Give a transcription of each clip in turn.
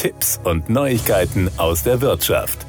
Tipps und Neuigkeiten aus der Wirtschaft.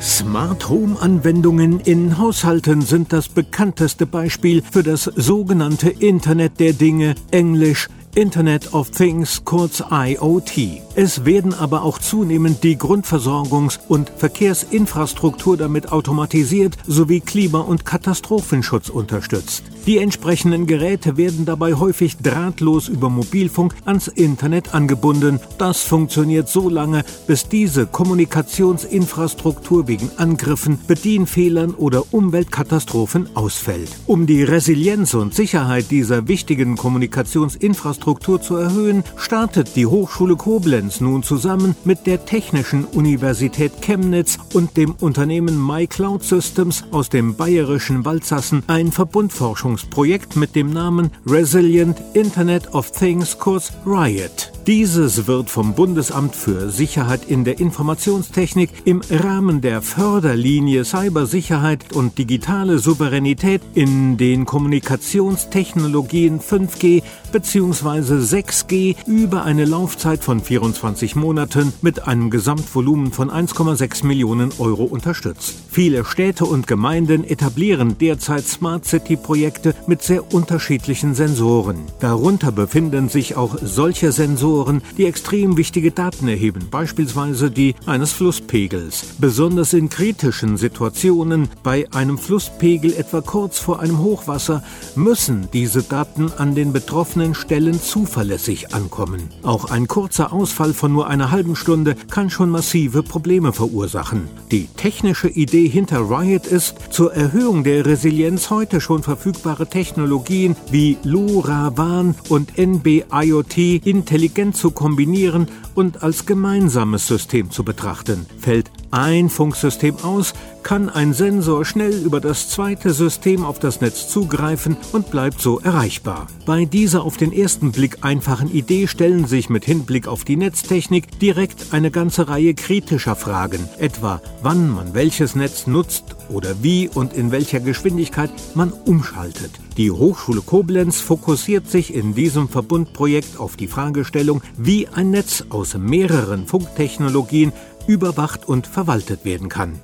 Smart Home Anwendungen in Haushalten sind das bekannteste Beispiel für das sogenannte Internet der Dinge, englisch Internet of Things, kurz IoT. Es werden aber auch zunehmend die Grundversorgungs- und Verkehrsinfrastruktur damit automatisiert sowie Klima- und Katastrophenschutz unterstützt. Die entsprechenden Geräte werden dabei häufig drahtlos über Mobilfunk ans Internet angebunden. Das funktioniert so lange, bis diese Kommunikationsinfrastruktur wegen Angriffen, Bedienfehlern oder Umweltkatastrophen ausfällt. Um die Resilienz und Sicherheit dieser wichtigen Kommunikationsinfrastruktur zu erhöhen, startet die Hochschule Koblenz nun zusammen mit der Technischen Universität Chemnitz und dem Unternehmen MyCloud Systems aus dem bayerischen Waldsassen ein Verbundforschungs Forschungsprojekt mit dem Namen Resilient Internet of Things, kurz RIOT. Dieses wird vom Bundesamt für Sicherheit in der Informationstechnik im Rahmen der Förderlinie Cybersicherheit und digitale Souveränität in den Kommunikationstechnologien 5G bzw. 6G über eine Laufzeit von 24 Monaten mit einem Gesamtvolumen von 1,6 Millionen Euro unterstützt. Viele Städte und Gemeinden etablieren derzeit Smart City Projekte mit sehr unterschiedlichen Sensoren. Darunter befinden sich auch solche Sensoren, die extrem wichtige Daten erheben, beispielsweise die eines Flusspegels. Besonders in kritischen Situationen, bei einem Flusspegel etwa kurz vor einem Hochwasser, müssen diese Daten an den betroffenen Stellen zuverlässig ankommen. Auch ein kurzer Ausfall von nur einer halben Stunde kann schon massive Probleme verursachen. Die technische Idee hinter Riot ist, zur Erhöhung der Resilienz heute schon verfügbare Technologien wie LoRaWAN und NB-IoT intelligent zu kombinieren und als gemeinsames System zu betrachten. Fällt ein Funksystem aus, kann ein Sensor schnell über das zweite System auf das Netz zugreifen und bleibt so erreichbar. Bei dieser auf den ersten Blick einfachen Idee stellen sich mit Hinblick auf die Netztechnik direkt eine ganze Reihe kritischer Fragen, etwa wann man welches Netz nutzt oder wie und in welcher Geschwindigkeit man umschaltet. Die Hochschule Koblenz fokussiert sich in diesem Verbundprojekt auf die Fragestellung, wie ein Netz aus mehreren Funktechnologien überwacht und verwaltet werden kann.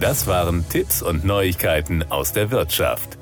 Das waren Tipps und Neuigkeiten aus der Wirtschaft.